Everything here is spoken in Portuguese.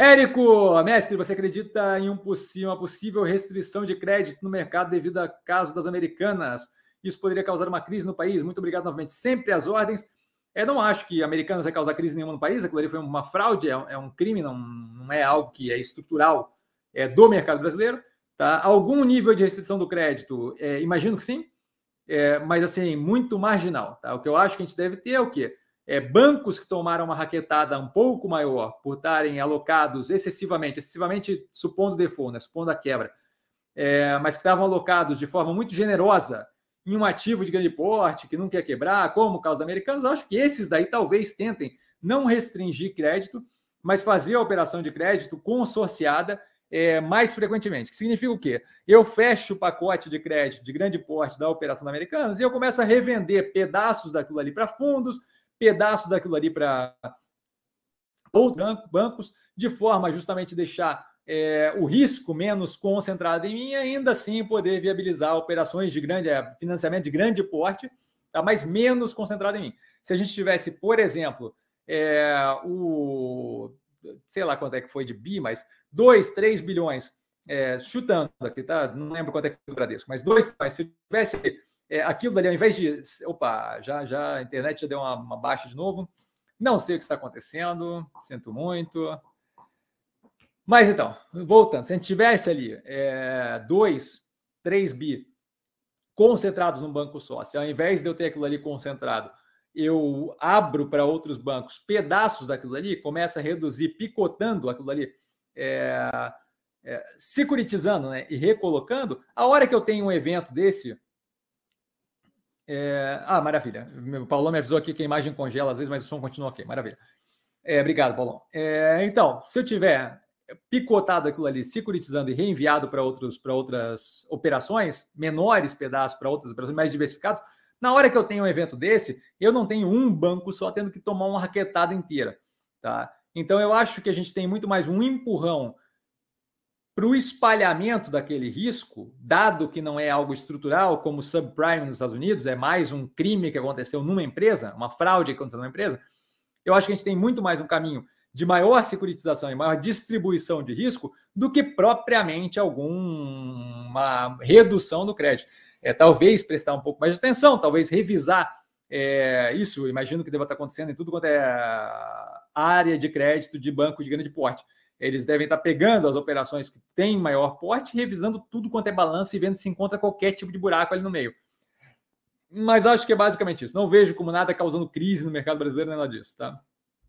Érico, mestre, você acredita em um uma possível restrição de crédito no mercado devido ao caso das americanas? Isso poderia causar uma crise no país? Muito obrigado novamente. Sempre às ordens. Eu não acho que americanos vai causar crise nenhuma no país. Aquilo ali foi uma fraude, é um, é um crime, não, não, é algo que é estrutural é, do mercado brasileiro. Tá? Algum nível de restrição do crédito, é, imagino que sim, é, mas assim, muito marginal. Tá? O que eu acho que a gente deve ter é o quê? É, bancos que tomaram uma raquetada um pouco maior por estarem alocados excessivamente, excessivamente supondo default, né, supondo a quebra, é, mas que estavam alocados de forma muito generosa em um ativo de grande porte que não quer quebrar, como o caso da Americanos, acho que esses daí talvez tentem não restringir crédito, mas fazer a operação de crédito consorciada é, mais frequentemente. Que significa o quê? Eu fecho o pacote de crédito de grande porte da operação da Americanas e eu começo a revender pedaços daquilo ali para fundos, pedaços daquilo ali para outros bancos, de forma justamente deixar é, o risco menos concentrado em mim ainda assim poder viabilizar operações de grande é, financiamento de grande porte, tá? mas menos concentrado em mim. Se a gente tivesse, por exemplo, é, o sei lá quanto é que foi de bi, mas 2, 3 bilhões, é, chutando aqui, tá? Não lembro quanto é que foi o Bradesco, mas dois, mas se tivesse é, aquilo dali, ao invés de. Opa, já, já a internet já deu uma, uma baixa de novo. Não sei o que está acontecendo, sinto muito. Mas então, voltando, se a gente tivesse ali 2, é, 3 bi concentrados num banco só, se ao invés de eu ter aquilo ali concentrado, eu abro para outros bancos pedaços daquilo ali, começa a reduzir, picotando aquilo ali, é, é, securitizando né, e recolocando, a hora que eu tenho um evento desse, é... Ah, maravilha. O Paulo me avisou aqui que a imagem congela às vezes, mas o som continua ok. Maravilha. É, obrigado, Paulo. É, então, se eu tiver picotado aquilo ali, securitizando e reenviado para outras operações, menores pedaços para outras operações mais diversificadas, na hora que eu tenho um evento desse, eu não tenho um banco só tendo que tomar uma raquetada inteira. Tá? Então, eu acho que a gente tem muito mais um empurrão para o espalhamento daquele risco, dado que não é algo estrutural, como subprime nos Estados Unidos, é mais um crime que aconteceu numa empresa, uma fraude que aconteceu numa empresa, eu acho que a gente tem muito mais um caminho de maior securitização e maior distribuição de risco do que propriamente alguma redução do crédito. É, talvez prestar um pouco mais de atenção, talvez revisar é, isso, imagino que deva estar acontecendo em tudo quanto é área de crédito de banco de grande porte eles devem estar pegando as operações que têm maior porte, revisando tudo quanto é balanço e vendo se encontra qualquer tipo de buraco ali no meio. Mas acho que é basicamente isso. Não vejo como nada causando crise no mercado brasileiro, nada disso, tá?